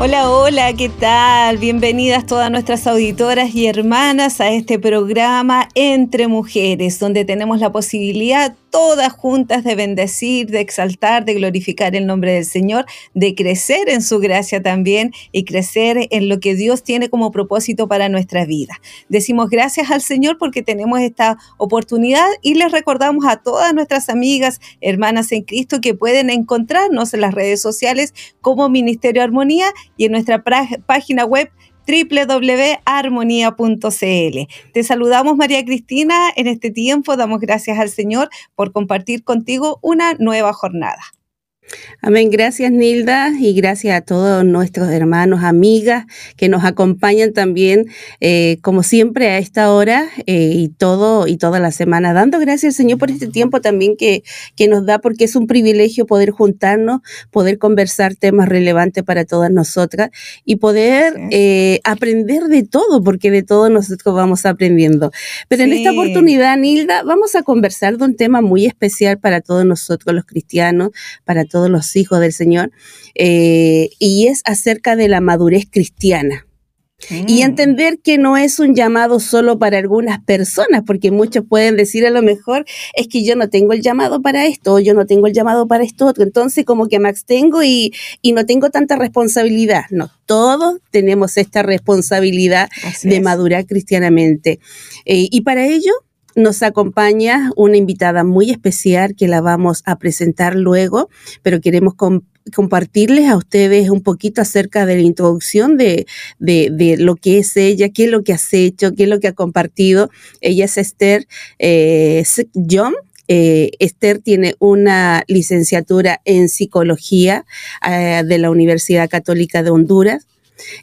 Hola, hola, ¿qué tal? Bienvenidas todas nuestras auditoras y hermanas a este programa Entre Mujeres, donde tenemos la posibilidad todas juntas de bendecir, de exaltar, de glorificar el nombre del Señor, de crecer en su gracia también y crecer en lo que Dios tiene como propósito para nuestra vida. Decimos gracias al Señor porque tenemos esta oportunidad y les recordamos a todas nuestras amigas, hermanas en Cristo que pueden encontrarnos en las redes sociales como Ministerio Armonía y en nuestra página web www.armonía.cl. Te saludamos María Cristina en este tiempo, damos gracias al Señor por compartir contigo una nueva jornada. Amén. Gracias, Nilda, y gracias a todos nuestros hermanos, amigas que nos acompañan también, eh, como siempre, a esta hora eh, y todo y toda la semana. Dando gracias al Señor por este tiempo también que, que nos da, porque es un privilegio poder juntarnos, poder conversar temas relevantes para todas nosotras y poder eh, aprender de todo, porque de todo nosotros vamos aprendiendo. Pero en esta oportunidad, Nilda, vamos a conversar de un tema muy especial para todos nosotros los cristianos, para todos todos los hijos del Señor, eh, y es acerca de la madurez cristiana. Y mm. entender que no es un llamado solo para algunas personas, porque muchos pueden decir a lo mejor, es que yo no tengo el llamado para esto, o yo no tengo el llamado para esto otro, entonces como que me abstengo y, y no tengo tanta responsabilidad. No, todos tenemos esta responsabilidad de madurar cristianamente. Eh, y para ello nos acompaña una invitada muy especial que la vamos a presentar luego, pero queremos compartirles a ustedes un poquito acerca de la introducción de, de, lo que es ella, qué es lo que has hecho, qué es lo que ha compartido. Ella es Esther eh, John. Eh, Esther tiene una licenciatura en psicología eh, de la Universidad Católica de Honduras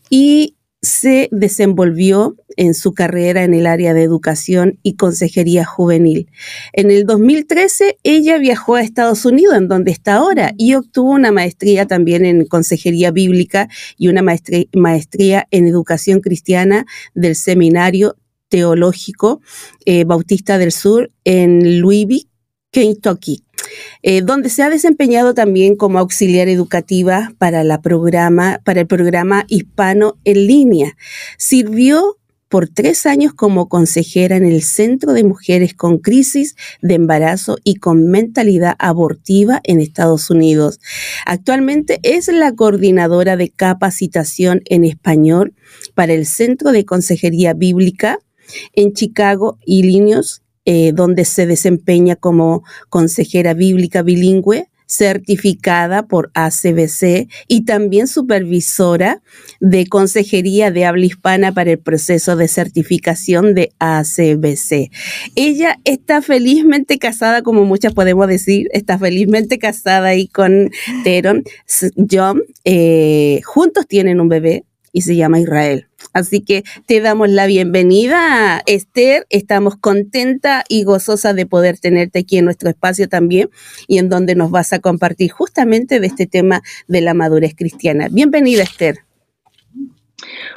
y se desenvolvió en su carrera en el área de educación y consejería juvenil. En el 2013 ella viajó a Estados Unidos, en donde está ahora, y obtuvo una maestría también en consejería bíblica y una maestría, en educación cristiana del Seminario Teológico eh, Bautista del Sur en Louisville, Kentucky. Eh, donde se ha desempeñado también como auxiliar educativa para, la programa, para el programa hispano en línea. Sirvió por tres años como consejera en el Centro de Mujeres con Crisis de Embarazo y con Mentalidad Abortiva en Estados Unidos. Actualmente es la coordinadora de capacitación en español para el Centro de Consejería Bíblica en Chicago, Illinois, eh, donde se desempeña como consejera bíblica bilingüe certificada por ACBC y también supervisora de consejería de habla hispana para el proceso de certificación de ACBC. Ella está felizmente casada, como muchas podemos decir, está felizmente casada ahí con Teron. John, eh, juntos tienen un bebé y se llama Israel. Así que te damos la bienvenida, Esther. Estamos contenta y gozosa de poder tenerte aquí en nuestro espacio también y en donde nos vas a compartir justamente de este tema de la madurez cristiana. Bienvenida, Esther.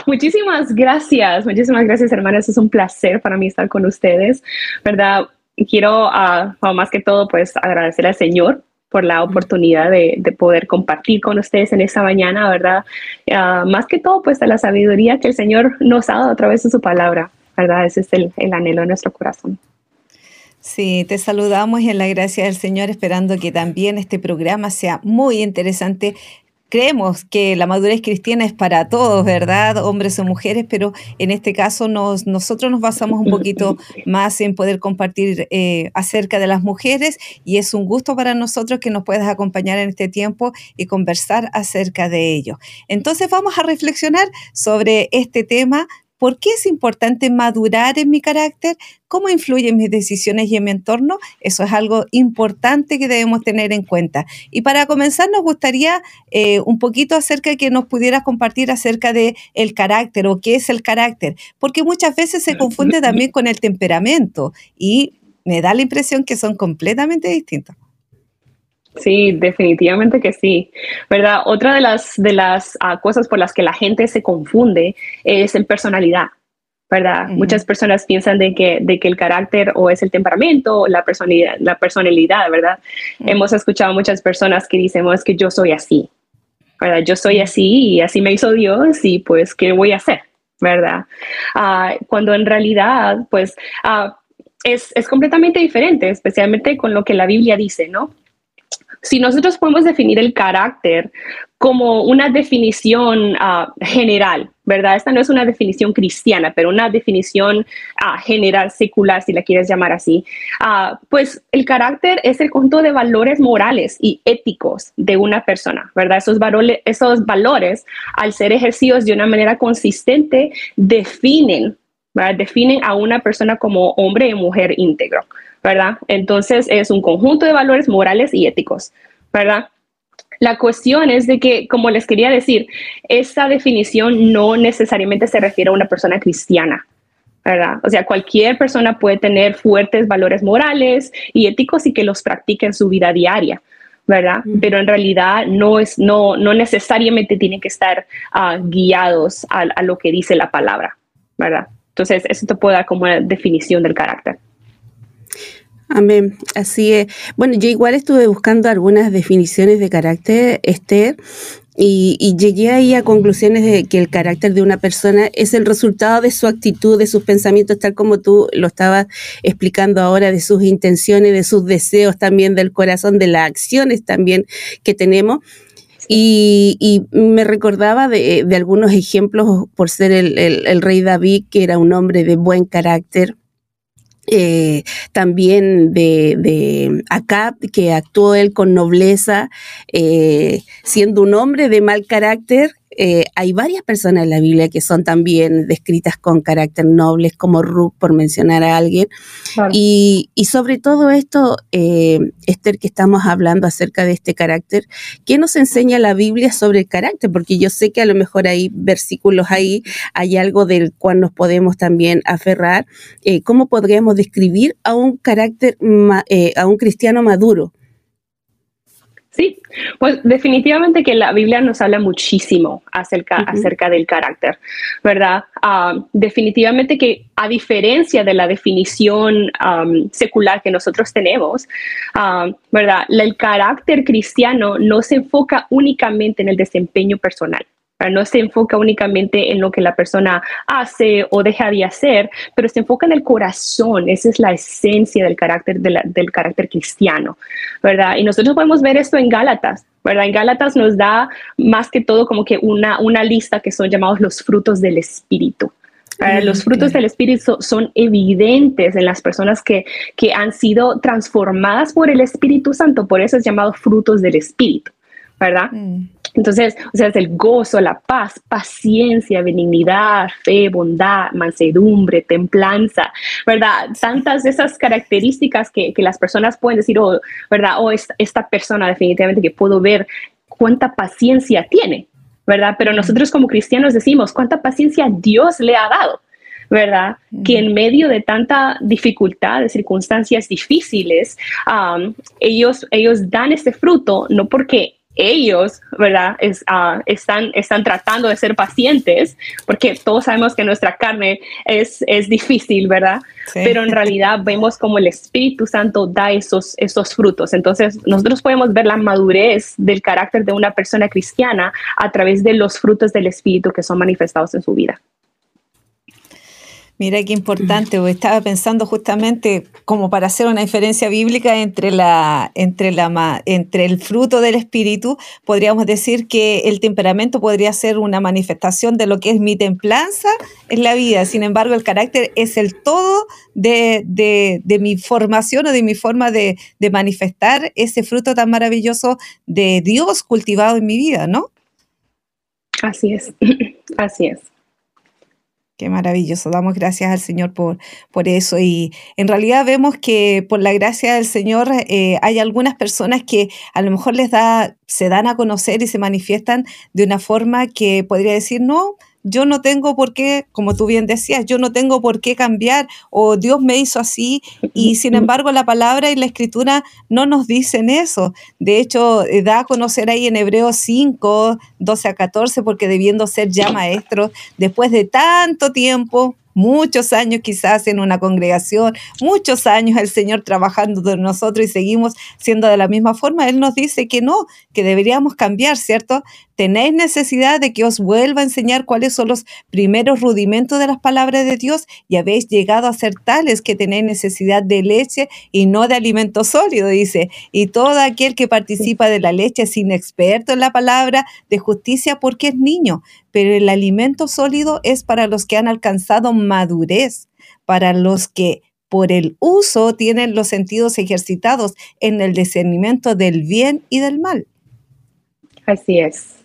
Muchísimas gracias, muchísimas gracias, hermanas. Es un placer para mí estar con ustedes, ¿verdad? Quiero, uh, más que todo, pues agradecer al Señor por la oportunidad de, poder compartir con ustedes en esta mañana, ¿verdad? Ah, más que todo, pues, a la sabiduría que el Señor nos ha dado a través de su palabra, ¿verdad? Ese es el, el anhelo de nuestro corazón. Sí, te saludamos en la gracia del Señor, esperando que también este programa sea muy interesante creemos que la madurez cristiana es para todos, ¿verdad? Hombres o mujeres, pero en este caso nos, nosotros nos basamos un poquito más en poder compartir eh, acerca de las mujeres y es un gusto para nosotros que nos puedas acompañar en este tiempo y conversar acerca de ello. Entonces vamos a reflexionar sobre este tema ¿Por qué es importante madurar en mi carácter? ¿Cómo influye en mis decisiones y en mi entorno? Eso es algo importante que debemos tener en cuenta. Y para comenzar, nos gustaría eh, un poquito acerca de que nos pudieras compartir acerca de el carácter o qué es el carácter, porque muchas veces se confunde también con el temperamento y me da la impresión que son completamente distintos. Sí, definitivamente que sí, ¿verdad? Otra de las, de las ah, cosas por las que la gente se confunde es en personalidad, ¿verdad? Muchas personas piensan de que, de que el carácter o es el temperamento o la personalidad, la personalidad ¿verdad? Hemos escuchado muchas personas que dicen, es que yo soy así, ¿verdad? Yo soy así y así me hizo Dios y pues, ¿qué voy a hacer? ¿Verdad? Ah, cuando en realidad, pues, uh, es, es completamente diferente, especialmente con lo que la Biblia dice, ¿no? Si nosotros podemos definir el carácter como una definición ah, general, ¿verdad? Esta no es una definición cristiana, pero una definición ah, general, secular, si la quieres llamar así. Ah, pues el carácter es el conjunto de valores morales y éticos de una persona, ¿verdad? Esos valores, esos valores al ser ejercidos de una manera consistente, definen, ¿verdad? Definen a una persona como hombre y mujer íntegro. ¿Verdad? Entonces es un conjunto de valores morales y éticos, ¿verdad? La cuestión es de que, como les quería decir, esta definición no necesariamente se refiere a una persona cristiana, ¿verdad? O sea, cualquier persona puede tener fuertes valores morales y éticos y que los practique en su vida diaria, ¿verdad? Pero en realidad no, es, no, no necesariamente tienen que estar ah, guiados a, a, lo que dice la palabra, ¿verdad? Entonces, eso te puede dar como una definición del carácter. Amén, así es. Bueno, yo igual estuve buscando algunas definiciones de carácter, Esther, y, llegué ahí a conclusiones de que el carácter de una persona es el resultado de su actitud, de sus pensamientos, tal como tú lo estabas explicando ahora, de sus intenciones, de sus deseos también, del corazón, de las acciones también que tenemos. Y, me recordaba de, algunos ejemplos por ser el rey David, que era un hombre de buen carácter, eh, también de, de Acab, que actuó él con nobleza, eh, siendo un hombre de mal carácter, eh, hay varias personas en la Biblia que son también descritas con carácter nobles, como Ruth, por mencionar a alguien. Y, sobre todo esto, eh, Esther, que estamos hablando acerca de este carácter, ¿qué nos enseña la Biblia sobre el carácter? Porque yo sé que a lo mejor hay versículos ahí, hay algo del cual nos podemos también aferrar. Eh, ¿Cómo podríamos describir a un carácter, a un cristiano maduro? Sí, pues definitivamente que la Biblia nos habla muchísimo acerca, acerca del carácter, ¿verdad? Ah, definitivamente que a diferencia de la definición secular que nosotros tenemos, ah, ¿verdad? El carácter cristiano no se enfoca únicamente en el desempeño personal. No se enfoca únicamente en lo que la persona hace o deja de hacer, pero se enfoca en el corazón. Esa es la esencia del carácter, del carácter cristiano, ¿verdad? Y nosotros podemos ver esto en Gálatas, ¿verdad? En Gálatas nos da más que todo como que una, una lista que son llamados los frutos del Espíritu. Mm, los frutos del Espíritu son evidentes en las personas que, que han sido transformadas por el Espíritu Santo, por eso es llamado frutos del Espíritu, ¿verdad? Mm. Entonces, o sea, es el gozo, la paz, paciencia, benignidad, fe, bondad, mansedumbre, templanza, ¿verdad? Tantas de esas características que, que las personas pueden decir, oh, ¿verdad? O oh, esta, esta persona definitivamente que puedo ver cuánta paciencia tiene, ¿verdad? Pero nosotros como cristianos decimos, ¿cuánta paciencia Dios le ha dado? ¿verdad? Que en medio de tanta dificultad, de circunstancias difíciles, um, ellos, ellos dan este fruto no porque ellos, ¿verdad? Ah, están, están tratando de ser pacientes, porque todos sabemos que nuestra carne es, es difícil, ¿verdad? Pero en realidad vemos como el Espíritu Santo da esos, esos frutos. Entonces, nosotros podemos ver la madurez del carácter de una persona cristiana a través de los frutos del Espíritu que son manifestados en su vida. Mira qué importante, estaba pensando justamente como para hacer una diferencia bíblica entre, la, entre, la, entre el fruto del espíritu, podríamos decir que el temperamento podría ser una manifestación de lo que es mi templanza en la vida. Sin embargo, el carácter es el todo de, mi formación o de mi forma de, de manifestar ese fruto tan maravilloso de Dios cultivado en mi vida, ¿no? Así es, así es. Qué maravilloso. Damos gracias al Señor por, por eso. Y en realidad vemos que por la gracia del Señor eh, hay algunas personas que a lo mejor les da, se dan a conocer y se manifiestan de una forma que podría decir, no, yo no tengo por qué, como tú bien decías, yo no tengo por qué cambiar o Dios me hizo así y sin embargo la palabra y la escritura no nos dicen eso. De hecho, eh, da a conocer ahí en Hebreos 5, 12 a 14, porque debiendo ser ya maestros, después de tanto tiempo, muchos años quizás en una congregación, muchos años el Señor trabajando con nosotros y seguimos siendo de la misma forma, Él nos dice que no, que deberíamos cambiar, ¿cierto? Tenéis necesidad de que os vuelva a enseñar cuáles son los primeros rudimentos de las palabras de Dios y habéis llegado a ser tales que tenéis necesidad de leche y no de alimento sólido, dice. Y todo aquel que participa de la leche es inexperto en la palabra de justicia porque es niño, pero el alimento sólido es para los que han alcanzado madurez, para los que por el uso tienen los sentidos ejercitados en el discernimiento del bien y del mal. Así es.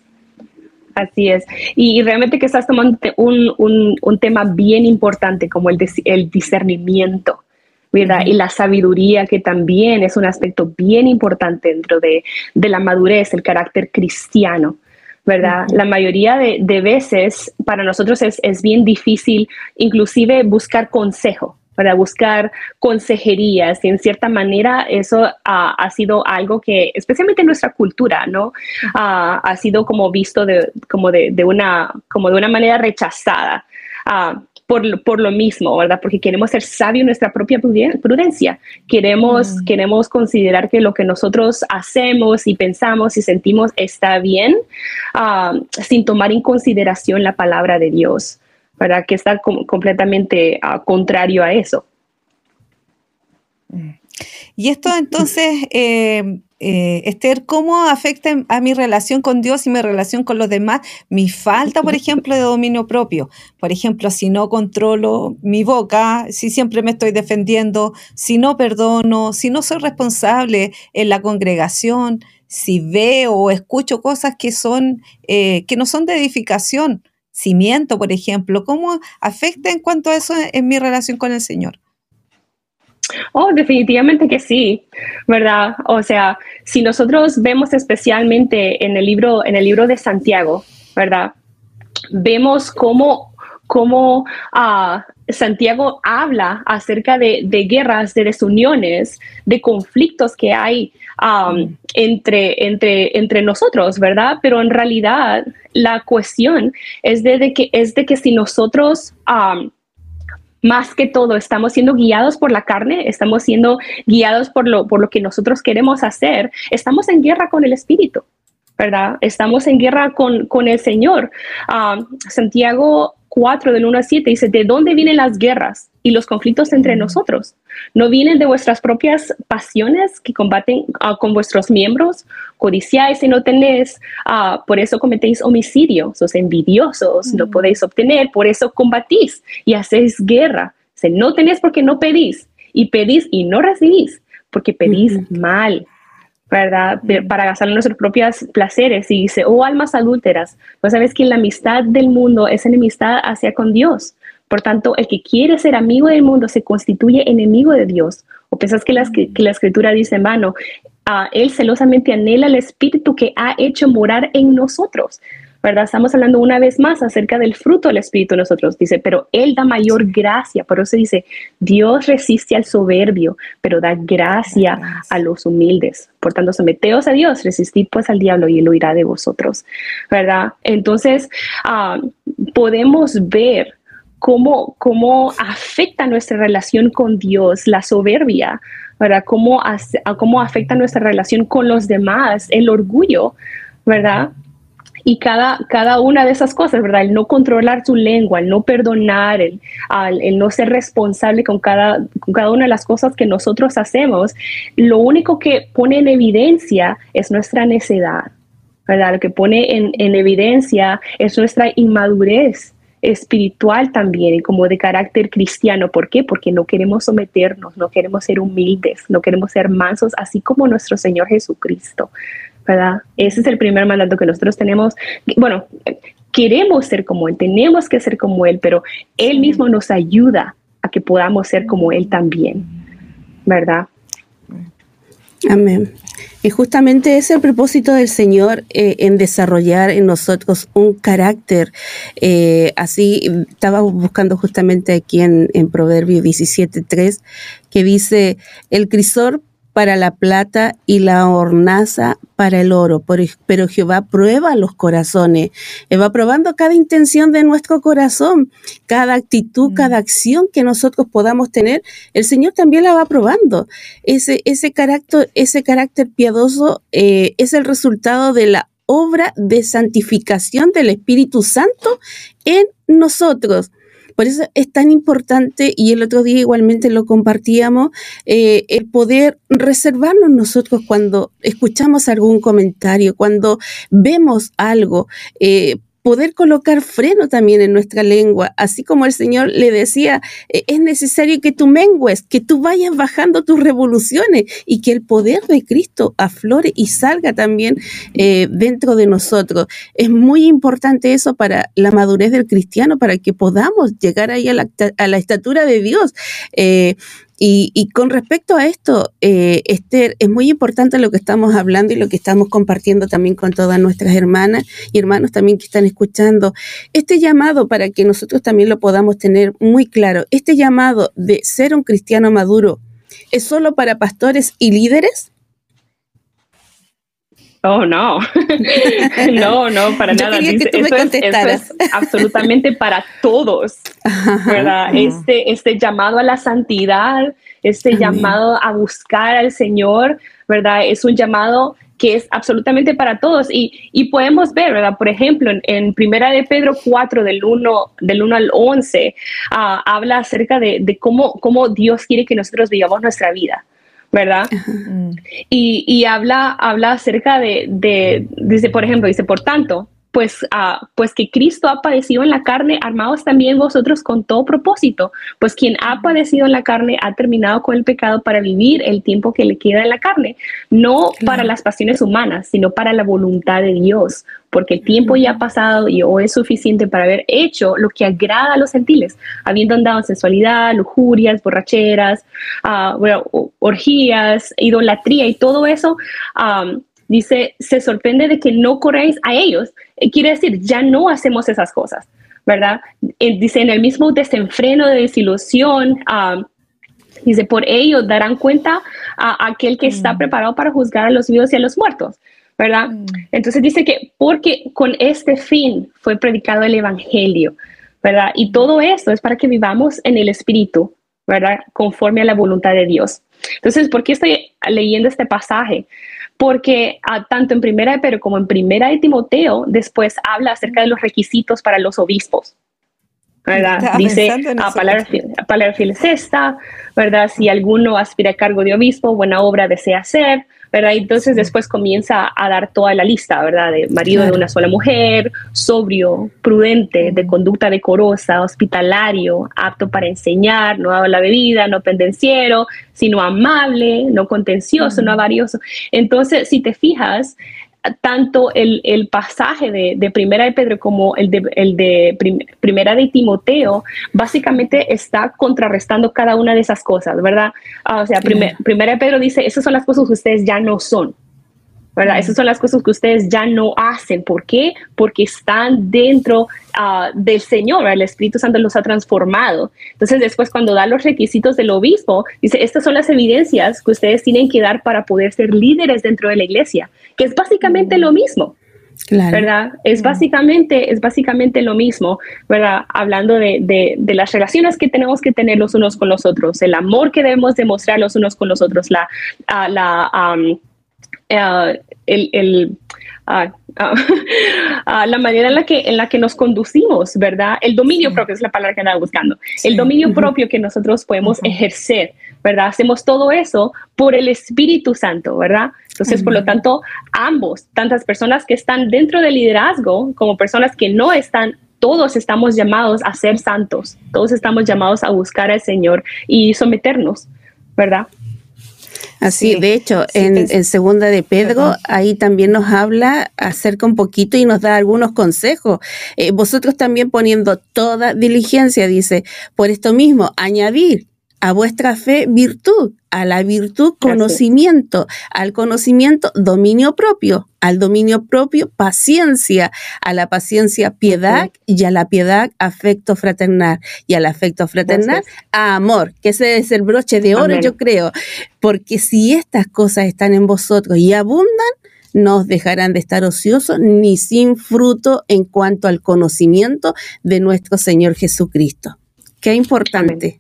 Así es. Y, realmente que estás tomando un, tema bien importante como el, el discernimiento, ¿verdad? Y la sabiduría, que también es un aspecto bien importante dentro de, la madurez, el carácter cristiano. ¿Verdad? La mayoría de, veces para nosotros es, es, bien difícil inclusive buscar consejo, para buscar consejerías y en cierta manera eso ha sido algo que, especialmente en nuestra cultura, ¿no? ha sido como visto de, como de, una, como de una manera rechazada. Por, por, lo mismo, ¿verdad? Porque queremos ser sabios en nuestra propia prudencia. Queremos, mm. queremos considerar que lo que nosotros hacemos y pensamos y sentimos está bien, sin tomar en consideración la palabra de Dios. ¿verdad? Que está completamente uh, contrario a eso. Y esto entonces, eh, eh, Esther, ¿cómo afecta a mi relación con Dios y mi relación con los demás? Mi falta, por ejemplo, de dominio propio. Por ejemplo, si no controlo mi boca, si siempre me estoy defendiendo, si no perdono, si no soy responsable en la congregación, si veo o escucho cosas que, son, eh, que no son de edificación cimiento, por ejemplo, ¿cómo afecta en cuanto a eso en mi relación con el Señor? Oh, definitivamente que sí, ¿verdad? O sea, si nosotros vemos especialmente en el libro, en el libro de Santiago, ¿verdad? Vemos cómo, cómo uh, Santiago habla acerca de, guerras, de desuniones, de conflictos que hay entre, entre, entre nosotros, ¿verdad? Pero en realidad la cuestión es de, que, es de que si nosotros... más que todo, estamos siendo guiados por la carne, estamos siendo guiados por lo, por lo que nosotros queremos hacer, estamos en guerra con el Espíritu, ¿verdad? Estamos en guerra con, con el Señor. Um, Santiago 4 del 1 a 7 dice, ¿de dónde vienen las guerras y los conflictos entre nosotros? ¿No vienen de vuestras propias pasiones que combaten ah, con vuestros miembros? Codiciáis y no tenéis, ah, por eso cometéis homicidio, sos envidiosos, no podéis obtener, por eso combatís y hacéis guerra. Si no tenéis porque no pedís, y pedís y no recibís, porque pedís mal ¿verdad? para gastar nuestros propios placeres. Y dice, oh almas adúlteras, pues sabes que la amistad del mundo es enemistad hacia con Dios. Por tanto, el que quiere ser amigo del mundo se constituye enemigo de Dios. ¿O piensas que la, que la escritura dice en vano? a él celosamente anhela el espíritu que ha hecho morar en nosotros. ¿verdad? Estamos hablando una vez más acerca del fruto del Espíritu nosotros. Dice, pero Él da mayor gracia. Por eso dice, Dios resiste al soberbio, pero da gracia a los humildes. Por tanto, someteos a Dios, resistid pues al diablo y Él huirá de vosotros, ¿verdad? Entonces, ah, podemos ver cómo, cómo afecta nuestra relación con Dios la soberbia, ¿verdad? Cómo, cómo afecta nuestra relación con los demás el orgullo, ¿verdad? Y cada, cada una de esas cosas, ¿verdad? El no controlar su lengua, el no perdonar, el, el no ser responsable con cada, con cada una de las cosas que nosotros hacemos, lo único que pone en evidencia es nuestra necedad, ¿verdad? Lo que pone en, en evidencia es nuestra inmadurez espiritual también y como de carácter cristiano. ¿Por qué? Porque no queremos someternos, no queremos ser humildes, no queremos ser mansos, así como nuestro Señor Jesucristo. ¿verdad? Ese es el primer mandato que nosotros tenemos. Bueno, queremos ser como Él, tenemos que ser como Él, pero Él mismo nos ayuda a que podamos ser como Él también, ¿verdad? Amén. Y justamente es el propósito del Señor eh, en desarrollar en nosotros un carácter. Eh, así estaba buscando justamente aquí en, en Proverbio 17.3, que dice, el crisor para la plata y la hornaza para el oro, pero Jehová prueba los corazones, va probando cada intención de nuestro corazón, cada actitud, mm. cada acción que nosotros podamos tener, el Señor también la va probando. Ese, ese, carácter, ese carácter piadoso eh, es el resultado de la obra de santificación del Espíritu Santo en nosotros. Por eso es tan importante, y el otro día igualmente lo compartíamos, eh, el poder reservarnos nosotros cuando escuchamos algún comentario, cuando vemos algo. Eh, poder colocar freno también en nuestra lengua, así como el Señor le decía, eh, es necesario que tú mengues, que tú vayas bajando tus revoluciones y que el poder de Cristo aflore y salga también eh, dentro de nosotros. Es muy importante eso para la madurez del cristiano, para que podamos llegar ahí a la, a la estatura de Dios. Eh, y, con respecto a esto, eh, Esther, es muy importante lo que estamos hablando y lo que estamos compartiendo también con todas nuestras hermanas y hermanos también que están escuchando. Este llamado, para que nosotros también lo podamos tener muy claro, este llamado de ser un cristiano maduro, ¿es solo para pastores y líderes? Oh, no. no, no, para nada. eso, es, absolutamente para todos, ¿verdad? Este, este llamado a la santidad, este llamado a buscar al Señor, ¿verdad? Es un llamado que es absolutamente para todos. Y, y podemos ver, ¿verdad? Por ejemplo, en, Primera de Pedro 4, del 1, del 1 al 11, ah, habla acerca de, de, cómo, cómo Dios quiere que nosotros vivamos nuestra vida. ¿Verdad? Y, y, habla, habla acerca de, de, dice, por ejemplo, dice, por tanto, pues, uh, pues que Cristo ha padecido en la carne, armados también vosotros con todo propósito, pues quien ha padecido en la carne ha terminado con el pecado para vivir el tiempo que le queda en la carne, no para las pasiones humanas, sino para la voluntad de Dios, porque el tiempo ya ha pasado y hoy es suficiente para haber hecho lo que agrada a los gentiles, habiendo andado en sensualidad, lujurias, borracheras, uh, orgías, idolatría y todo eso. Um, dice, se sorprende de que no corréis a ellos. Eh, quiere decir, ya no hacemos esas cosas, ¿verdad? Dice, en el mismo desenfreno de desilusión, dice, por ello darán cuenta a aquel que está mm. preparado para juzgar a los vivos y a los muertos. ¿verdad? Mm. Entonces dice que porque con este fin fue predicado el Evangelio, ¿verdad? Y todo esto es para que vivamos en el Espíritu, ¿verdad? Conforme a la voluntad de Dios. Entonces, ¿por qué estoy leyendo este pasaje? Porque ah, tanto en primera de Pedro como en primera de Timoteo después habla acerca de los requisitos para los obispos. ¿Verdad? Dice, a palabra, palabra fiel es esta, ¿verdad? Si alguno aspira a cargo de obispo, buena obra desea hacer, ¿verdad? Entonces después comienza a dar toda la lista, ¿verdad? De marido de una sola mujer, sobrio, prudente, de conducta decorosa, hospitalario, apto para enseñar, no la bebida, no pendenciero, sino amable, no contencioso, no avarioso. Entonces, si te fijas, tanto el, pasaje de, Primera de Pedro como el de, el de Primera de Timoteo, básicamente está contrarrestando cada una de esas cosas, ¿verdad? Ah, o sea, Primera de Pedro dice, esas son las cosas que ustedes ya no son. ¿Verdad? Esas son las cosas que ustedes ya no hacen. ¿Por qué? Porque están dentro ah, del Señor, el Espíritu Santo los ha transformado. Entonces después cuando da los requisitos del obispo, dice, estas son las evidencias que ustedes tienen que dar para poder ser líderes dentro de la iglesia, que es básicamente lo mismo. ¿Verdad? Es básicamente, es básicamente lo mismo, ¿verdad? Hablando de, las relaciones que tenemos que tener los unos con los otros, el amor que debemos demostrar los unos con los otros, la, ah, la eh, el, ah, ah, ah, la manera en la, que, en la que nos conducimos, ¿verdad? El dominio propio es la palabra que andaba buscando. El dominio propio que nosotros podemos ejercer, ¿verdad? Hacemos todo eso por el Espíritu Santo, ¿verdad? Entonces, por lo tanto, ambos, tantas personas que están dentro del liderazgo como personas que no están todos estamos llamados a ser santos, todos estamos llamados a buscar al Señor y someternos, ¿verdad? Así, de hecho, en, Segunda de Pedro, ahí también nos habla acerca un poquito y nos da algunos consejos. Eh, vosotros también poniendo toda diligencia, dice, por esto mismo, añadir a vuestra fe virtud, a la virtud conocimiento, al conocimiento dominio propio, al dominio propio paciencia, a la paciencia piedad y a la piedad afecto fraternal. Y al afecto fraternal amor, que ese es el broche de oro yo creo, porque si estas cosas están en vosotros y abundan, no os dejarán de estar ociosos ni sin fruto en cuanto al conocimiento de nuestro Señor Jesucristo. Qué importante.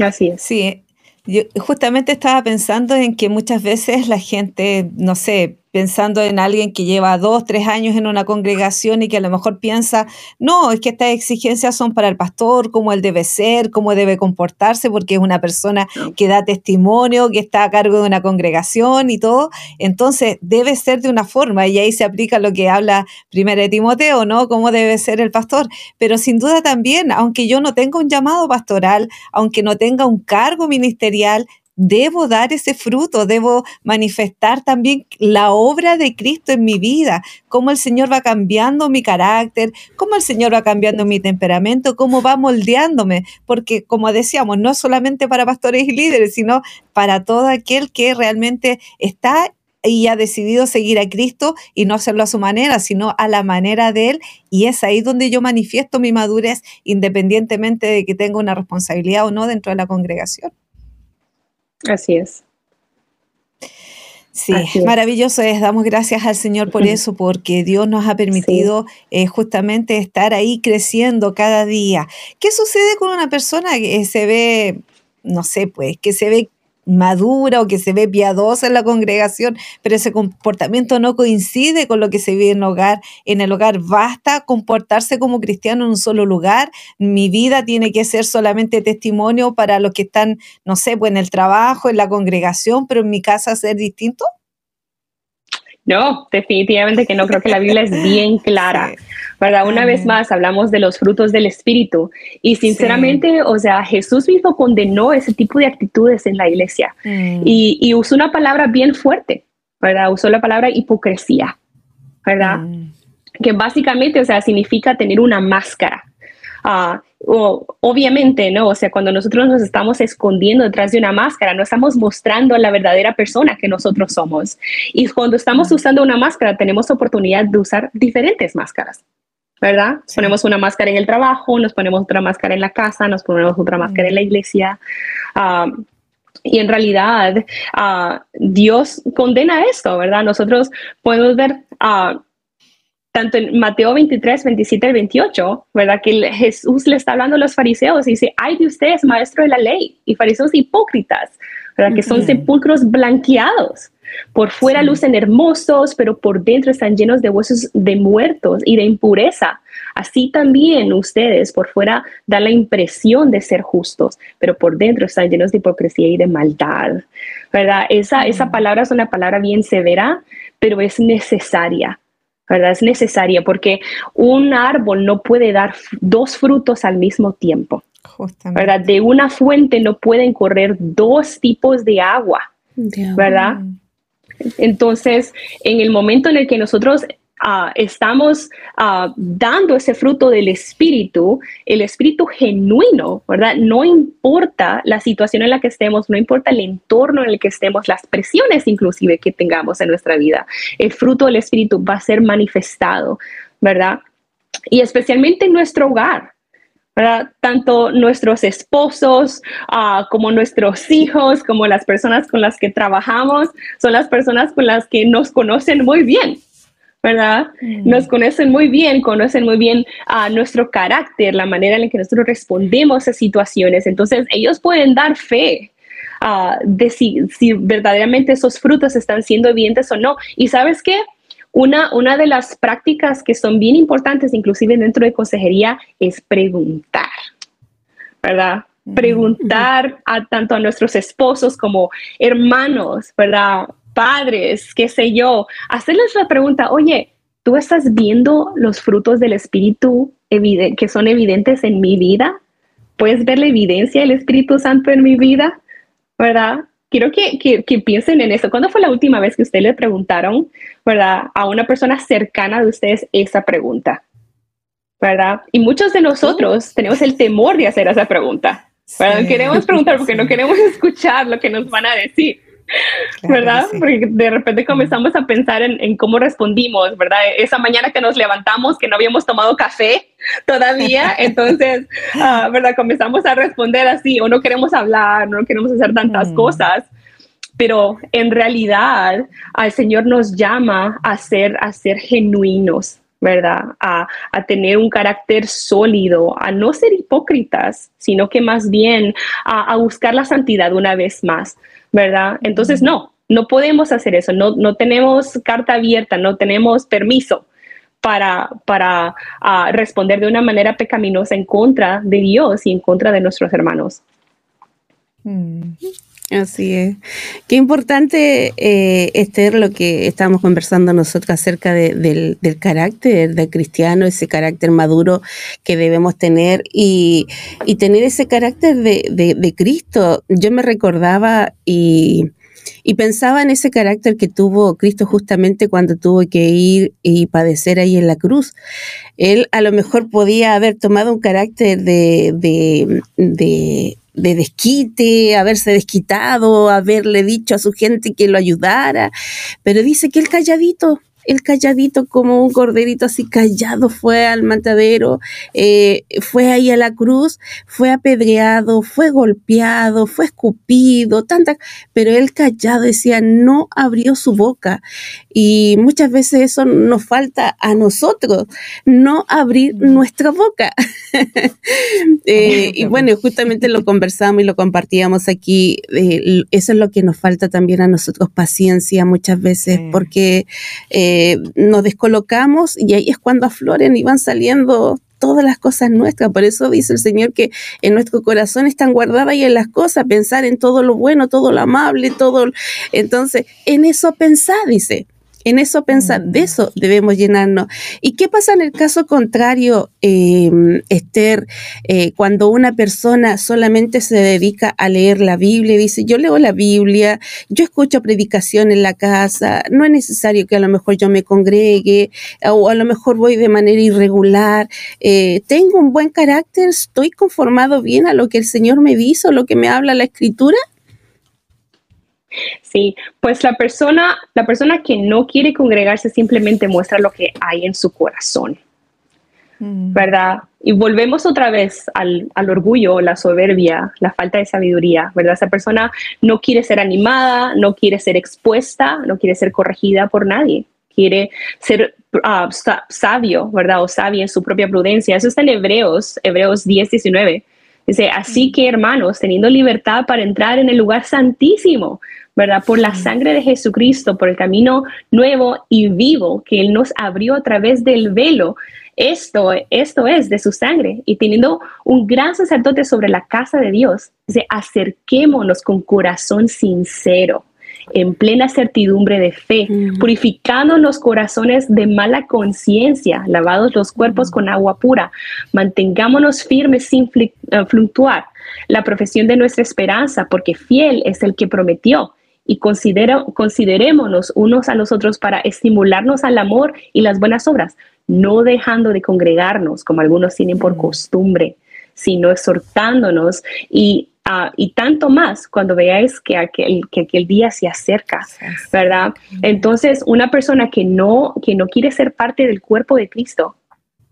Así es. Sí, yo justamente estaba pensando en que muchas veces la gente, no sé, pensando en alguien que lleva dos, tres años en una congregación y que a lo mejor piensa, no, es que estas exigencias son para el pastor, cómo él debe ser, cómo debe comportarse, porque es una persona que da testimonio, que está a cargo de una congregación y todo. Entonces, debe ser de una forma y ahí se aplica lo que habla primero de Timoteo, ¿no? Cómo debe ser el pastor. Pero sin duda también, aunque yo no tenga un llamado pastoral, aunque no tenga un cargo ministerial, debo dar ese fruto, debo manifestar también la obra de Cristo en mi vida, cómo el Señor va cambiando mi carácter, cómo el Señor va cambiando mi temperamento, cómo va moldeándome, porque como decíamos, no solamente para pastores y líderes, sino para todo aquel que realmente está y ha decidido seguir a Cristo y no hacerlo a su manera, sino a la manera de Él. Y es ahí donde yo manifiesto mi madurez, independientemente de que tenga una responsabilidad o no dentro de la congregación. Así es. Sí, maravilloso es. Damos gracias al Señor por eso, porque Dios nos ha permitido eh, justamente estar ahí creciendo cada día. ¿Qué sucede con una persona que se ve, no sé, pues, que se ve madura o que se ve piadosa en la congregación, pero ese comportamiento no coincide con lo que se vive en el hogar. En el hogar basta comportarse como cristiano en un solo lugar. Mi vida tiene que ser solamente testimonio para los que están, no sé, pues en el trabajo, en la congregación, pero en mi casa ser distinto. No, definitivamente que no. Creo que la Biblia es bien clara. ¿verdad? Una vez más hablamos de los frutos del Espíritu y sinceramente, o sea, Jesús mismo condenó ese tipo de actitudes en la iglesia mm. y, usó una palabra bien fuerte, ¿verdad? Usó la palabra hipocresía, ¿verdad? Mm. Que básicamente, o sea, significa tener una máscara. Obviamente, ¿no? O sea, cuando nosotros nos estamos escondiendo detrás de una máscara, no estamos mostrando la verdadera persona que nosotros somos. Y cuando estamos usando una máscara, tenemos oportunidad de usar diferentes máscaras. ¿verdad? Ponemos una máscara en el trabajo, nos ponemos otra máscara en la casa, nos ponemos otra máscara en la iglesia. Ah, y en realidad ah, Dios condena esto, ¿verdad? Nosotros podemos ver uh, tanto en Mateo 23, 27 y 28, ¿verdad? Que Jesús le está hablando a los fariseos y dice, ay de ustedes, maestro de la ley, y fariseos hipócritas, ¿verdad? Que son sepulcros blanqueados. Por fuera lucen hermosos, pero por dentro están llenos de huesos de muertos y de impureza. Así también ustedes por fuera dan la impresión de ser justos, pero por dentro están llenos de hipocresía y de maldad. ¿Verdad? Esa, esa palabra es una palabra bien severa, pero es necesaria. ¿Verdad? Es necesaria porque un árbol no puede dar dos frutos al mismo tiempo. ¿verdad? De una fuente no pueden correr dos tipos de agua, ¿verdad? Entonces, en el momento en el que nosotros ah, estamos ah, dando ese fruto del espíritu, el espíritu genuino, ¿verdad? No importa la situación en la que estemos, no importa el entorno en el que estemos, las presiones inclusive que tengamos en nuestra vida, el fruto del espíritu va a ser manifestado, ¿verdad? Y especialmente en nuestro hogar, tanto nuestros esposos ah, como nuestros hijos, como las personas con las que trabajamos, son las personas con las que nos conocen muy bien, ¿verdad? Mm. Nos conocen muy bien, conocen muy bien a nuestro carácter, la manera en la que nosotros respondemos a situaciones. Entonces, ellos pueden dar fe ah, de si, si verdaderamente esos frutos están siendo evidentes o no. Y sabes qué? Una, una de las prácticas que son bien importantes, inclusive dentro de consejería, es preguntar, ¿verdad? Preguntar a tanto a nuestros esposos como hermanos, ¿verdad? Padres, qué sé yo, hacerles la pregunta, oye, ¿tú estás viendo los frutos del Espíritu que son evidentes en mi vida? ¿Puedes ver la evidencia del Espíritu Santo en mi vida? ¿Verdad? quiero que, que, piensen en eso. ¿Cuándo fue la última vez que ustedes le preguntaron, verdad, a una persona cercana de ustedes esa pregunta? ¿Verdad? Y muchos de nosotros tenemos el temor de hacer esa pregunta. ¿verdad? queremos preguntar porque no queremos escuchar lo que nos van a decir. ¿Verdad? Porque de repente comenzamos a pensar en, cómo respondimos, ¿verdad? Esa mañana que nos levantamos, que no habíamos tomado café todavía, entonces, ah, ¿verdad? Comenzamos a responder así, o no queremos hablar, no queremos hacer tantas mm. cosas, pero en realidad al Señor nos llama a ser, a ser genuinos, ¿verdad? A, a, tener un carácter sólido, a no ser hipócritas, sino que más bien a, a buscar la santidad una vez más, ¿verdad? Entonces, no, no podemos hacer eso, no, no tenemos carta abierta, no tenemos permiso para, para ah, responder de una manera pecaminosa en contra de Dios y en contra de nuestros hermanos. Mm. Así es. Qué importante, eh, Esther, lo que estamos conversando nosotros acerca del, carácter del cristiano, ese carácter maduro que debemos tener y, tener ese carácter de, Cristo. Yo me recordaba y, y pensaba en ese carácter que tuvo Cristo justamente cuando tuvo que ir y padecer ahí en la cruz. Él a lo mejor podía haber tomado un carácter de, de de desquite, haberse desquitado, haberle dicho a su gente que lo ayudara, pero dice que el calladito, el calladito como un corderito así callado fue al matadero, eh, fue ahí a la cruz, fue apedreado, fue golpeado, fue escupido, tanta, pero él callado decía, no abrió su boca. Y muchas veces eso nos falta a nosotros, no abrir nuestra boca. Eh, y bueno, justamente lo conversamos y lo compartíamos aquí. Eh, eso es lo que nos falta también a nosotros, paciencia muchas veces, porque eh, nos descolocamos y ahí es cuando afloren y van saliendo todas las cosas nuestras. Por eso dice el Señor que en nuestro corazón están guardadas y en las cosas, pensar en todo lo bueno, todo lo amable, todo. Entonces, en eso pensar, dice. En eso pensar, de eso debemos llenarnos. ¿Y qué pasa en el caso contrario, em, Esther, eh, cuando una persona solamente se dedica a leer la Biblia y dice, yo leo la Biblia, yo escucho predicación en la casa, no es necesario que a lo mejor yo me congregue o a lo mejor voy de manera irregular, eh, tengo un buen carácter, estoy conformado bien a lo que el Señor me dice o lo que me habla la Escritura? Sí, pues la persona, la persona que no quiere congregarse simplemente muestra lo que hay en su corazón, mm. ¿verdad? Y volvemos otra vez al, orgullo, la soberbia, la falta de sabiduría, ¿verdad? Esa persona no quiere ser animada, no quiere ser expuesta, no quiere ser corregida por nadie, quiere ser ah, sabio, ¿verdad? O sabia en su propia prudencia. Eso está en Hebreos, Hebreos 10, 19. Dice, así mm. que hermanos, teniendo libertad para entrar en el lugar santísimo, ¿verdad? Por la sangre de Jesucristo, por el camino nuevo y vivo que Él nos abrió a través del velo. Esto, esto es de su sangre. Y teniendo un gran sacerdote sobre la casa de Dios, dice, acerquémonos con corazón sincero en plena certidumbre de fe, purificando los corazones de mala conciencia, lavados los cuerpos con agua pura. Mantengámonos firmes sin eh, fluctuar la profesión de nuestra esperanza, porque fiel es el que prometió y considera, considerémonos unos a los otros para estimularnos al amor y las buenas obras, no dejando de congregarnos como algunos tienen por costumbre, sino exhortándonos y, uh, y tanto más cuando veáis que aquel, que aquel día se acerca, ¿verdad? Entonces, una persona que no, que no quiere ser parte del cuerpo de Cristo,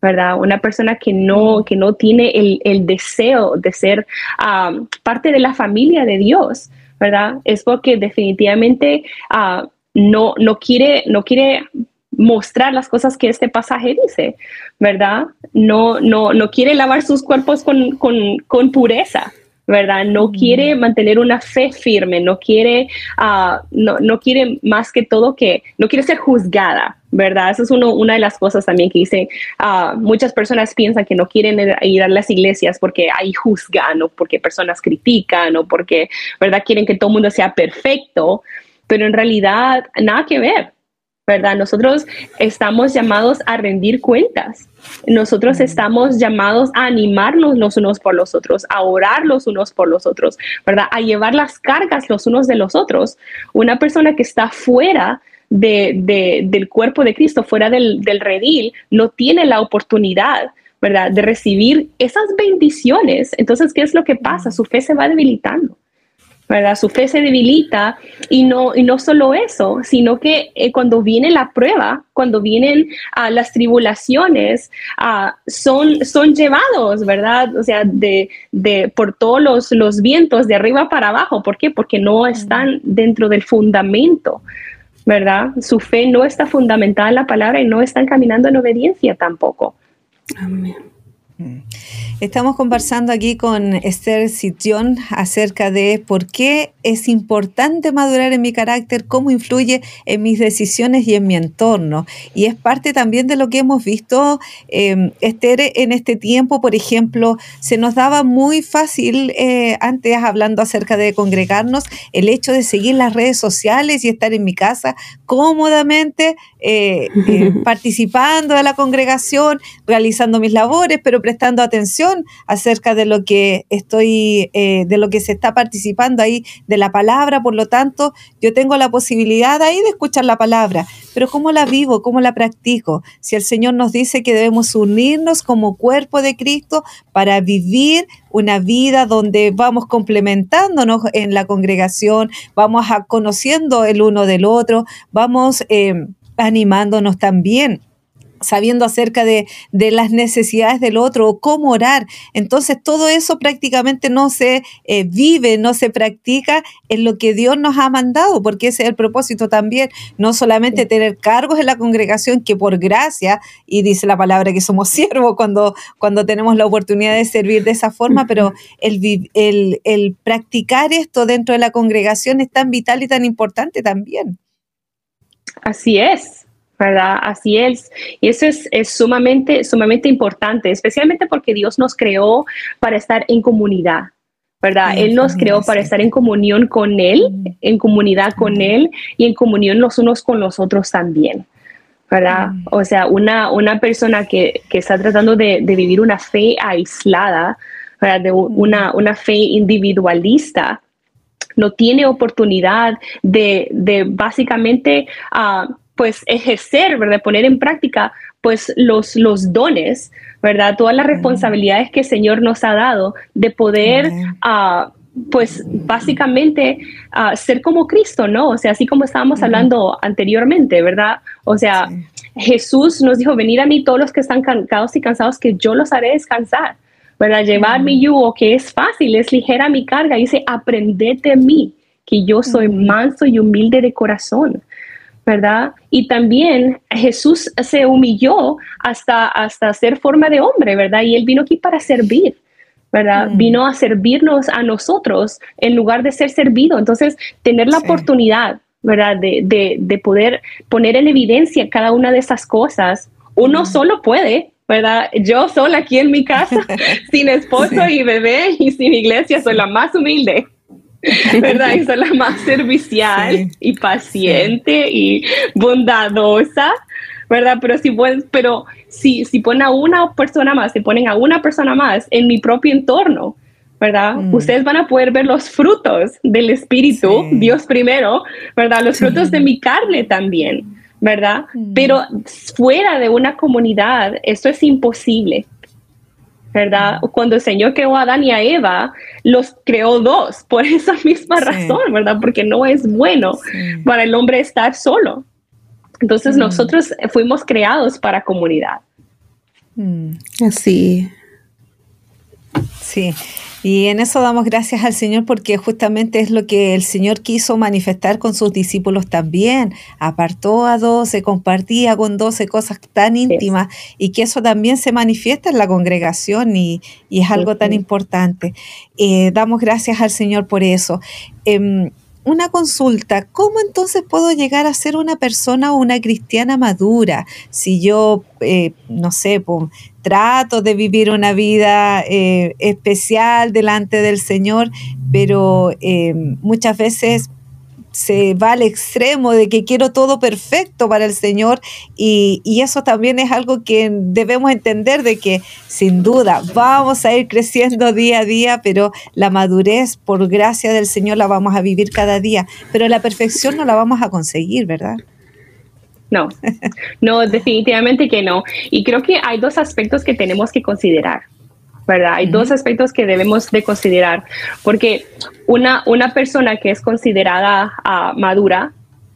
¿verdad? Una persona que no, que no tiene el, el deseo de ser uh, parte de la familia de Dios, ¿verdad? Es porque definitivamente ah, no, no, quiere, no quiere mostrar las cosas que este pasaje dice, ¿verdad? No, no, no quiere lavar sus cuerpos con, con pureza, ¿verdad? No quiere mantener una fe firme, no quiere, uh, no, no, quiere más que todo que, no quiere ser juzgada, ¿verdad? Esa es uno, una de las cosas también que dice, uh, muchas personas piensan que no quieren ir a las iglesias porque hay juzgan o porque personas critican o porque, ¿verdad? Quieren que todo el mundo sea perfecto, pero en realidad nada que ver, ¿verdad? Nosotros estamos llamados a rendir cuentas. Nosotros estamos llamados a animarnos los unos por los otros, a orar los unos por los otros, ¿verdad? A llevar las cargas los unos de los otros. Una persona que está fuera del cuerpo de Cristo, fuera del, del redil, no tiene la oportunidad ¿verdad? De recibir esas bendiciones. Entonces, ¿qué es lo que pasa? Su fe se va debilitando. ¿Verdad? Su fe se debilita y no, y no solo eso, sino que eh, cuando viene la prueba, cuando vienen uh, las tribulaciones, uh, son, son llevados, ¿verdad? O sea, de, de, por todos los, los vientos de arriba para abajo. ¿Por qué? Porque no están dentro del fundamento. ¿Verdad? Su fe no está fundamentada en la palabra y no están caminando en obediencia tampoco. Amén. Estamos conversando aquí con Esther Sitjon acerca de por qué es importante madurar en mi carácter, cómo influye en mis decisiones y en mi entorno. Y es parte también de lo que hemos visto, em, Esther, en este tiempo, por ejemplo, se nos daba muy fácil, eh, antes hablando acerca de congregarnos, el hecho de seguir las redes sociales y estar en mi casa cómodamente, eh, eh, participando de la congregación, realizando mis labores, pero prestando atención acerca de lo que estoy, eh, de lo que se está participando ahí, de la palabra. Por lo tanto, yo tengo la posibilidad ahí de escuchar la palabra, pero ¿cómo la vivo? ¿Cómo la practico? Si el Señor nos dice que debemos unirnos como cuerpo de Cristo para vivir una vida donde vamos complementándonos en la congregación, vamos a conociendo el uno del otro, vamos eh, animándonos también sabiendo acerca de, las necesidades del otro o cómo orar. Entonces todo eso prácticamente no se eh, vive, no se practica en lo que Dios nos ha mandado, porque ese es el propósito también, no solamente tener cargos en la congregación, que por gracia, y dice la palabra que somos siervos cuando, cuando tenemos la oportunidad de servir de esa forma, pero el, el, el practicar esto dentro de la congregación es tan vital y tan importante también. Así es, ¿verdad? Así es. Y eso es, sumamente, sumamente importante, especialmente porque Dios nos creó para estar en comunidad. ¿verdad? Él nos creó para estar en comunión con Él, en comunidad con Él y en comunión los unos con los otros también, ¿verdad? O sea, una, una persona que, está tratando de, vivir una fe aislada, ¿verdad? De una, una fe individualista, no tiene oportunidad de, de básicamente... Uh, pues ejercer, ¿verdad? Poner en práctica pues los, los dones, ¿verdad? Todas las responsabilidades que el Señor nos ha dado de poder, uh, pues básicamente uh, ser como Cristo, ¿no? O sea, así como estábamos hablando anteriormente, ¿verdad? O sea, Jesús nos dijo, venid a mí todos los que están cansados y cansados, que yo los haré descansar, ¿verdad? Llevar mi yugo, que es fácil, es ligera mi carga, dice, aprended de mí, que yo soy manso y humilde de corazón. ¿Verdad? Y también Jesús se humilló hasta, hasta ser forma de hombre, ¿verdad? Y él vino aquí para servir. ¿verdad? Mm. Vino a servirnos a nosotros en lugar de ser servido. Entonces, tener la oportunidad, ¿verdad? De, de, poder poner en evidencia cada una de esas cosas, uno mm. solo puede, ¿verdad? Yo sola aquí en mi casa, sin esposo y bebé y sin iglesia, soy la más humilde. ¿Verdad? Y la más servicial y paciente y bondadosa, ¿verdad? Pero si, pero si, si ponen a una persona más, si ponen a una persona más en mi propio entorno, ¿verdad? Mm. Ustedes van a poder ver los frutos del Espíritu, Dios primero, ¿verdad? Los frutos de mi carne también, ¿verdad? Mm. Pero fuera de una comunidad, esto es imposible. ¿Verdad? Cuando el Señor creó a Adán y a Eva, los creó dos, por esa misma razón, ¿verdad? Porque no es bueno para el hombre estar solo. Entonces mm. nosotros fuimos creados para comunidad. Mm. Así. Sí, y en eso damos gracias al Señor porque justamente es lo que el Señor quiso manifestar con sus discípulos también. Apartó a doce, compartía con doce cosas tan íntimas y que eso también se manifiesta en la congregación y, es algo tan importante. Eh, damos gracias al Señor por eso. Em, una consulta, ¿cómo entonces puedo llegar a ser una persona o una cristiana madura si yo, eh, no sé, trato de vivir una vida eh, especial delante del Señor, pero eh, muchas veces se va al extremo de que quiero todo perfecto para el Señor y, y eso también es algo que debemos entender de que sin duda vamos a ir creciendo día a día, pero la madurez por gracia del Señor la vamos a vivir cada día, pero la perfección no la vamos a conseguir, ¿verdad? No, no, definitivamente que no. Y creo que hay dos aspectos que tenemos que considerar. ¿verdad? Hay dos aspectos que debemos de considerar, porque una, una persona que es considerada ah, madura,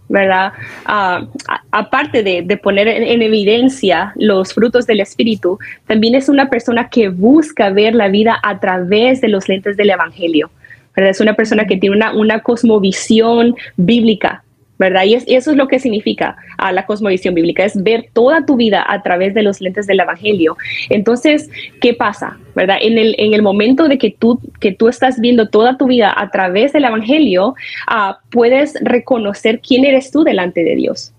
¿verdad? Ah, aparte de, poner en, evidencia los frutos del Espíritu, también es una persona que busca ver la vida a través de los lentes del Evangelio. ¿verdad? Es una persona que tiene una, una cosmovisión bíblica, ¿verdad? Y, eso es lo que significa a la cosmovisión bíblica, es ver toda tu vida a través de los lentes del Evangelio. Entonces, ¿qué pasa? ¿Verdad? En el, en el momento de que tú, que tú estás viendo toda tu vida a través del Evangelio, ah, puedes reconocer quién eres tú delante de Dios.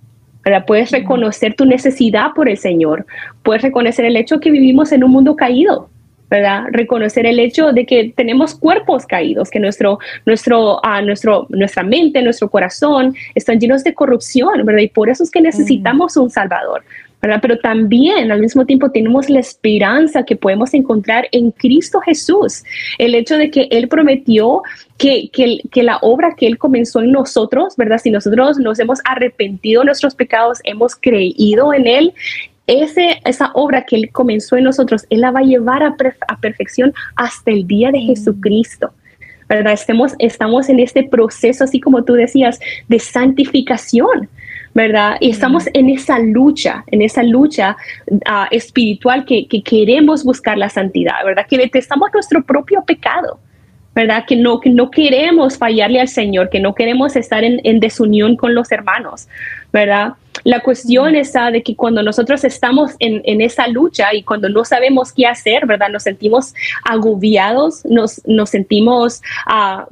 ¿verdad? Puedes reconocer tu necesidad por el Señor, puedes reconocer el hecho que vivimos en un mundo caído, ¿verdad? Reconocer el hecho de que tenemos cuerpos caídos, que nuestro, nuestro, uh, nuestro, nuestra mente, nuestro corazón están llenos de corrupción, ¿verdad? Y por eso es que necesitamos un Salvador. ¿verdad? Pero también al mismo tiempo tenemos la esperanza que podemos encontrar en Cristo Jesús. El hecho de que Él prometió que, que, que, la obra que Él comenzó en nosotros, ¿verdad? Si nosotros nos hemos arrepentido de nuestros pecados, hemos creído en Él, ese, esa obra que Él comenzó en nosotros, Él la va a llevar a, perfección hasta el día de mm. Jesucristo. ¿verdad? Estemos, estamos en este proceso, así como tú decías, de santificación, ¿verdad? Y estamos mm. en esa lucha, en esa lucha ah, espiritual que, que, queremos buscar la santidad, ¿verdad? Que detestamos nuestro propio pecado, ¿verdad? Que no, que no queremos fallarle al Señor, que no queremos estar en, en desunión con los hermanos, ¿verdad? La cuestión está de que cuando nosotros estamos en, en, esa lucha y cuando no sabemos qué hacer, ¿verdad? Nos sentimos agobiados, nos, nos sentimos uh,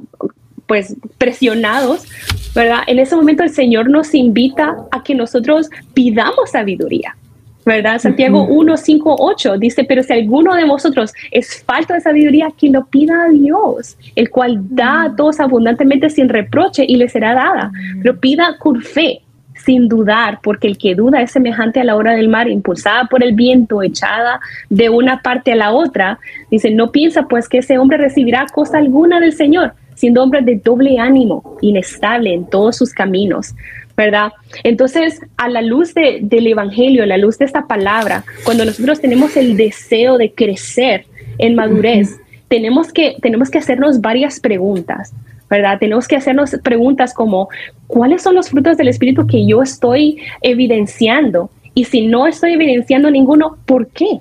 pues presionados, ¿verdad? En ese momento el Señor nos invita a que nosotros pidamos sabiduría. ¿verdad? Santiago 1, 5, 8 dice, pero si alguno de vosotros es falta de sabiduría, que lo pida a Dios, el cual da a todos abundantemente sin reproche y le será dada. Pero pida con fe, sin dudar, porque el que duda es semejante a la hora del mar, impulsada por el viento, echada de una parte a la otra. Dice, no piensa pues que ese hombre recibirá cosa alguna del Señor, siendo hombre de doble ánimo, inestable en todos sus caminos. ¿verdad? Entonces, a la luz del Evangelio, a la luz de esta palabra, cuando nosotros tenemos el deseo de crecer en madurez, tenemos, que, tenemos que hacernos varias preguntas. ¿Verdad? Tenemos que hacernos preguntas como, ¿cuáles son los frutos del Espíritu que yo estoy evidenciando? Y si no estoy evidenciando ninguno, ¿por qué?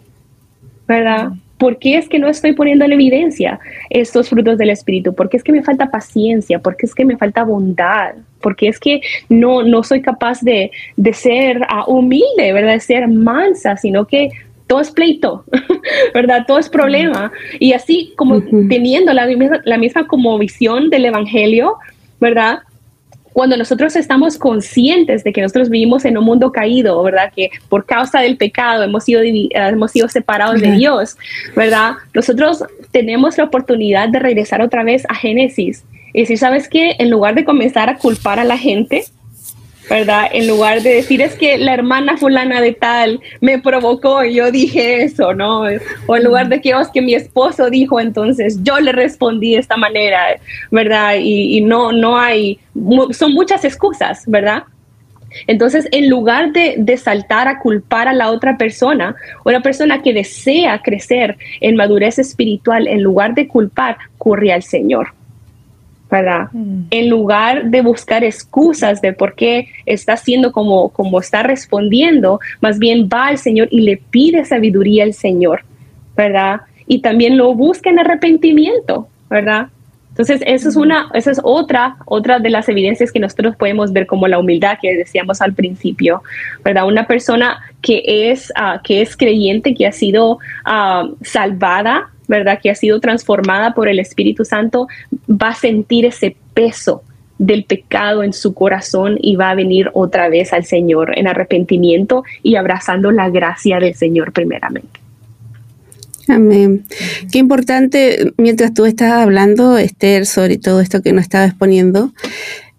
¿Verdad? ¿Por qué es que no estoy poniendo en evidencia estos frutos del Espíritu? ¿Por qué es que me falta paciencia? ¿Por qué es que me falta bondad? ¿Por qué es que no, no soy capaz de, de ser uh, humilde, ¿verdad? De ser mansa, sino que todo es pleito, ¿verdad? Todo es problema. Y así como teniendo la misma, la misma como visión del Evangelio, ¿verdad? Cuando nosotros estamos conscientes de que nosotros vivimos en un mundo caído, ¿verdad? Que por causa del pecado hemos sido, hemos sido separados de Dios, ¿verdad? Nosotros tenemos la oportunidad de regresar otra vez a Génesis y decir, ¿sabes qué? En lugar de comenzar a culpar a la gente, ¿verdad? En lugar de decir es que la hermana fulana de tal me provocó y yo dije eso, ¿no? O en lugar de que, oh, que mi esposo dijo, entonces yo le respondí de esta manera, ¿verdad? Y, no, no hay, son muchas excusas, ¿verdad? Entonces, en lugar de, de, saltar a culpar a la otra persona, una persona que desea crecer en madurez espiritual, en lugar de culpar, corre al Señor. ¿Verdad? Mm. En lugar de buscar excusas de por qué está haciendo como, como está respondiendo, más bien va al Señor y le pide sabiduría al Señor, ¿verdad? Y también lo busca en arrepentimiento, ¿verdad? Entonces, eso es una, esa es otra, otra de las evidencias que nosotros podemos ver como la humildad que decíamos al principio, ¿verdad? Una persona que es, ah, que es creyente, que ha sido ah, salvada, ¿verdad? Que ha sido transformada por el Espíritu Santo, va a sentir ese peso del pecado en su corazón y va a venir otra vez al Señor en arrepentimiento y abrazando la gracia del Señor primeramente. Amén. Qué importante, mientras tú estabas hablando, Esther, sobre todo esto que nos estaba exponiendo,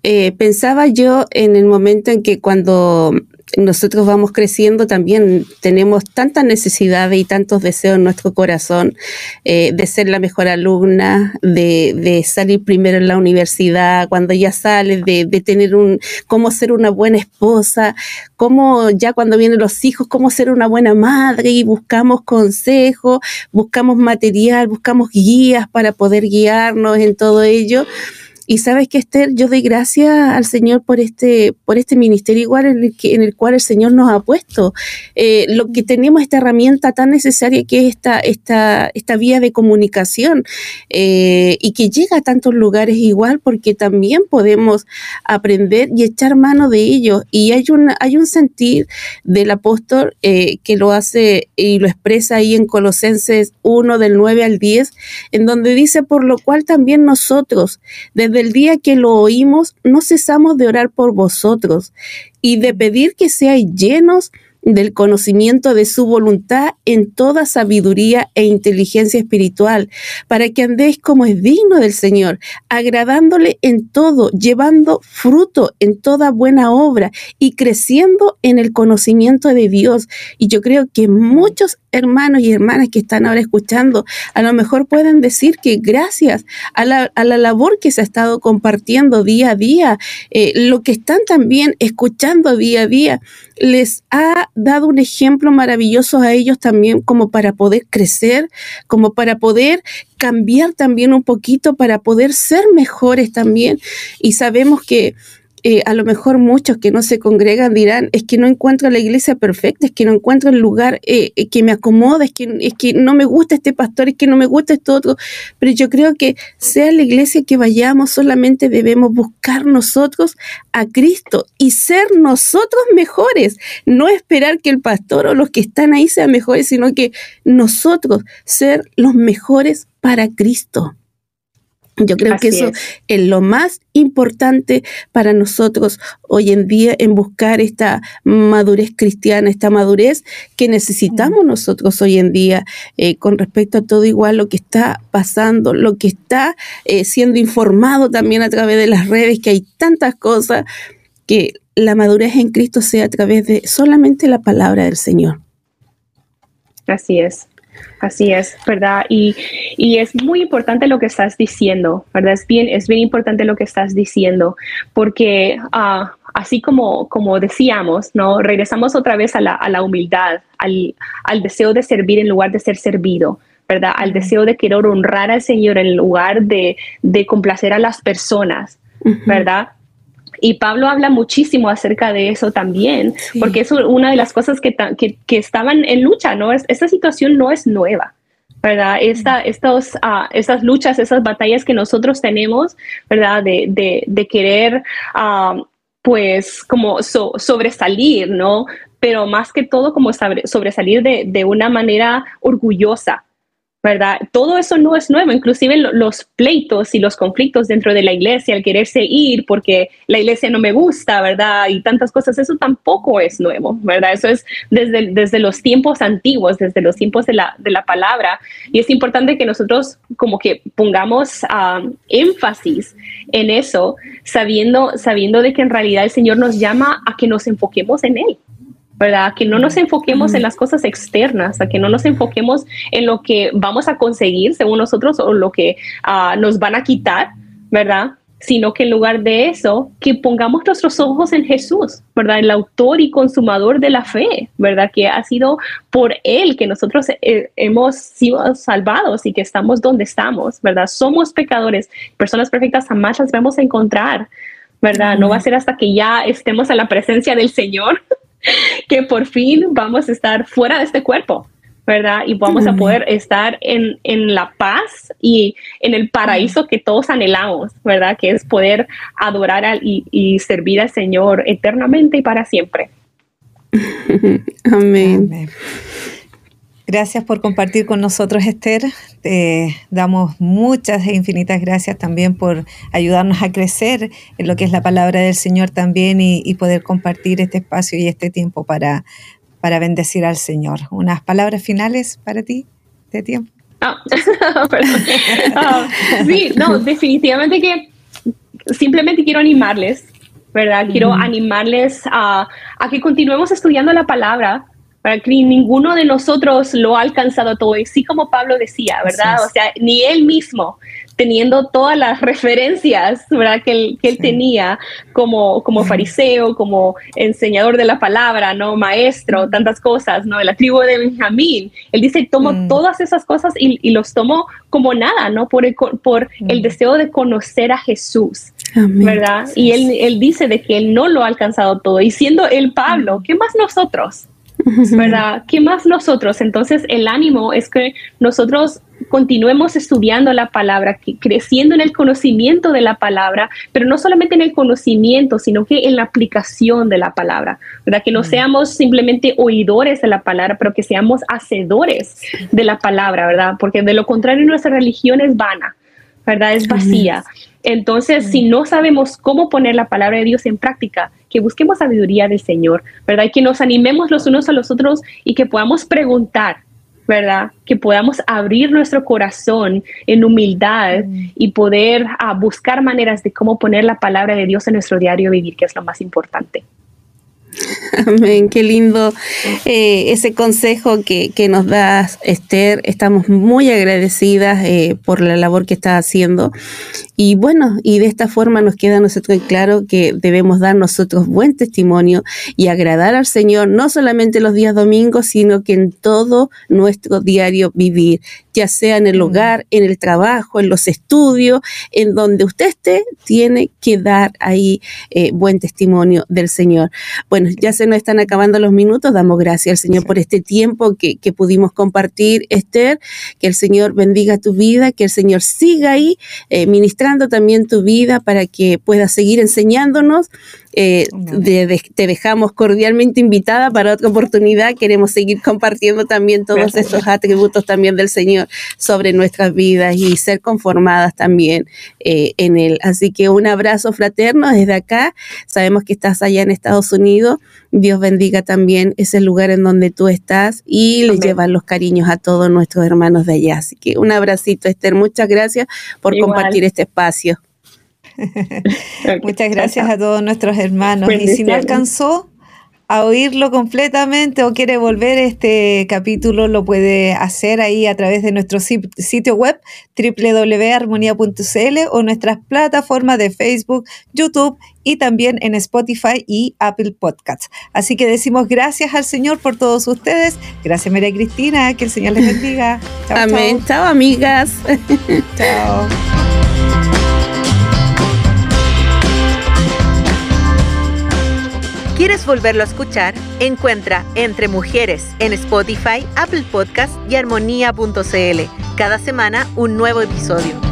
eh, pensaba yo en el momento en que cuando nosotros vamos creciendo, también tenemos tantas necesidades y tantos deseos en nuestro corazón eh, de ser la mejor alumna, de, salir primero en la universidad, cuando ya sales, de, tener un, cómo ser una buena esposa, cómo ya cuando vienen los hijos, cómo ser una buena madre y buscamos consejos, buscamos material, buscamos guías para poder guiarnos en todo ello. Y sabes que Esther, yo doy gracias al Señor por este, por este ministerio igual en el, que, en el cual el Señor nos ha puesto. Eh, lo que tenemos esta herramienta tan necesaria que es esta, esta, esta vía de comunicación eh, y que llega a tantos lugares igual porque también podemos aprender y echar mano de ellos. Y hay un, hay un sentir del apóstol eh, que lo hace y lo expresa ahí en Colosenses 1 del 9 al 10, en donde dice, por lo cual también nosotros, desde desde el día que lo oímos, no cesamos de orar por vosotros y de pedir que seáis llenos del conocimiento de su voluntad en toda sabiduría e inteligencia espiritual, para que andéis como es digno del Señor, agradándole en todo, llevando fruto en toda buena obra y creciendo en el conocimiento de Dios. Y yo creo que muchos hermanos y hermanas que están ahora escuchando, a lo mejor pueden decir que gracias a la, labor que se ha estado compartiendo día a día, eh, lo que están también escuchando día a día, les ha dado un ejemplo maravilloso a ellos también como para poder crecer, como para poder cambiar también un poquito, para poder ser mejores también. Y sabemos que eh, a lo mejor muchos que no se congregan dirán, es que no encuentro la iglesia perfecta, es que no encuentro el lugar eh, eh, que me acomoda, es que, es que no me gusta este pastor, es que no me gusta esto otro. Pero yo creo que sea la iglesia que vayamos, solamente debemos buscar nosotros a Cristo y ser nosotros mejores, no esperar que el pastor o los que están ahí sean mejores, sino que nosotros ser los mejores para Cristo. Yo creo que eso es. lo más importante para nosotros hoy en día en buscar esta madurez cristiana, esta madurez que necesitamos nosotros hoy en día eh, con respecto a todo igual lo que está pasando, lo que está eh, siendo informado también a través de las redes, que hay tantas cosas, que la madurez en Cristo sea a través de solamente la palabra del Señor. Así es. Así es, ¿verdad? Y, es muy importante lo que estás diciendo, ¿verdad? Es bien, es bien importante lo que estás diciendo, porque ah, así como, como decíamos, ¿no? Regresamos otra vez a la, humildad, al, deseo de servir en lugar de ser servido, ¿verdad? Al deseo de querer honrar al Señor en lugar de, complacer a las personas, ¿verdad? Y Pablo habla muchísimo acerca de eso también, porque es una de las cosas que, que, estaban en lucha, ¿no? esta situación no es nueva. ¿verdad? Esta, estos, uh, estas luchas, esas batallas que nosotros tenemos, ¿verdad? De, de, querer, uh, pues, como sobresalir, ¿no? Pero más que todo, como sobresalir de, de una manera orgullosa, ¿verdad? Todo eso no es nuevo, inclusive los pleitos y los conflictos dentro de la iglesia, el quererse ir porque la iglesia no me gusta, ¿verdad? Y tantas cosas, eso tampoco es nuevo, ¿verdad? Eso es desde, desde los tiempos antiguos, desde los tiempos de la, de la palabra. Y es importante que nosotros como que pongamos um, énfasis en eso, sabiendo, sabiendo de que en realidad el Señor nos llama a que nos enfoquemos en Él, ¿verdad? Que no nos enfoquemos en las cosas externas, a que no nos enfoquemos en lo que vamos a conseguir según nosotros o lo que ah, nos van a quitar, ¿verdad? Sino que en lugar de eso, que pongamos nuestros ojos en Jesús, ¿verdad? El autor y consumador de la fe, ¿verdad? Que ha sido por Él que nosotros eh, hemos sido salvados y que estamos donde estamos, ¿verdad? Somos pecadores, personas perfectas jamás las vamos a encontrar, ¿verdad? No va a ser hasta que ya estemos a la presencia del Señor que por fin vamos a estar fuera de este cuerpo, ¿verdad? Y vamos a poder estar en, la paz y en el paraíso que todos anhelamos, ¿verdad? Que es poder adorar y, servir al Señor eternamente y para siempre. Amén. Gracias por compartir con nosotros, Esther. Te damos muchas e infinitas gracias también por ayudarnos a crecer en lo que es la palabra del Señor también y, poder compartir este espacio y este tiempo para, para bendecir al Señor. ¿Unas palabras finales para ti de tiempo? Ah, ah, sí, no, definitivamente que simplemente quiero animarles, ¿verdad? Quiero animarles a, a que continuemos estudiando la palabra, para que ninguno de nosotros lo ha alcanzado todo. Y sí, como Pablo decía, ¿verdad? O sea, ni él mismo, teniendo todas las referencias, ¿verdad? Que él, que él tenía como, como fariseo, como enseñador de la palabra, ¿no? Maestro, tantas cosas, ¿no? De la tribu de Benjamín. Él dice, tomo mm. todas esas cosas y, y, los tomo como nada, ¿no? Por el, por el mm. deseo de conocer a Jesús. ¿Verdad? Y él, él dice de que él no lo ha alcanzado todo. Y siendo él Pablo, mm. ¿qué más nosotros? ¿Verdad? ¿Qué más nosotros? Entonces, el ánimo es que nosotros continuemos estudiando la palabra, creciendo en el conocimiento de la palabra, pero no solamente en el conocimiento, sino que en la aplicación de la palabra, ¿verdad? Que no mm. seamos simplemente oidores de la palabra, pero que seamos hacedores de la palabra, ¿verdad? Porque de lo contrario nuestra religión es vana, ¿verdad? Es vacía. Entonces, si no sabemos cómo poner la palabra de Dios en práctica, que busquemos sabiduría del Señor, ¿verdad? Y que nos animemos los unos a los otros y que podamos preguntar, ¿verdad? Que podamos abrir nuestro corazón en humildad mm. y poder ah, buscar maneras de cómo poner la palabra de Dios en nuestro diario vivir, que es lo más importante. Amén, qué lindo eh, ese consejo que, que, nos da Esther. Estamos muy agradecidas eh, por la labor que está haciendo. Y bueno, y de esta forma nos queda a nosotros claro que debemos dar nosotros buen testimonio y agradar al Señor, no solamente los días domingos, sino que en todo nuestro diario vivir, ya sea en el hogar, en el trabajo, en los estudios, en donde usted esté, tiene que dar ahí eh, buen testimonio del Señor. Bueno, ya se nos están acabando los minutos, damos gracias al Señor por este tiempo que, que pudimos compartir, Esther, que el Señor bendiga tu vida, que el Señor siga ahí eh, ministrando también tu vida para que puedas seguir enseñándonos eh, te dejamos cordialmente invitada para otra oportunidad. Queremos seguir compartiendo también todos estos atributos también del Señor sobre nuestras vidas y ser conformadas también eh, en Él. Así que un abrazo fraterno desde acá. Sabemos que estás allá en Estados Unidos. Dios bendiga también ese lugar en donde tú estás y le llevan los cariños a todos nuestros hermanos de allá. Así que un abracito, Esther. Muchas gracias por compartir este espacio. Muchas gracias a todos nuestros hermanos. Y si no alcanzó a oírlo completamente o quiere volver este capítulo, lo puede hacer ahí a través de nuestro sitio web www.armonía.cl o nuestras plataformas de Facebook, YouTube y también en Spotify y Apple Podcasts. Así que decimos gracias al Señor por todos ustedes. Gracias María Cristina, que el Señor les bendiga. Amén. chao amigas. chao. ¿Quieres volverlo a escuchar? Encuentra Entre Mujeres en Spotify, Apple Podcast y armonía.cl. Cada semana un nuevo episodio.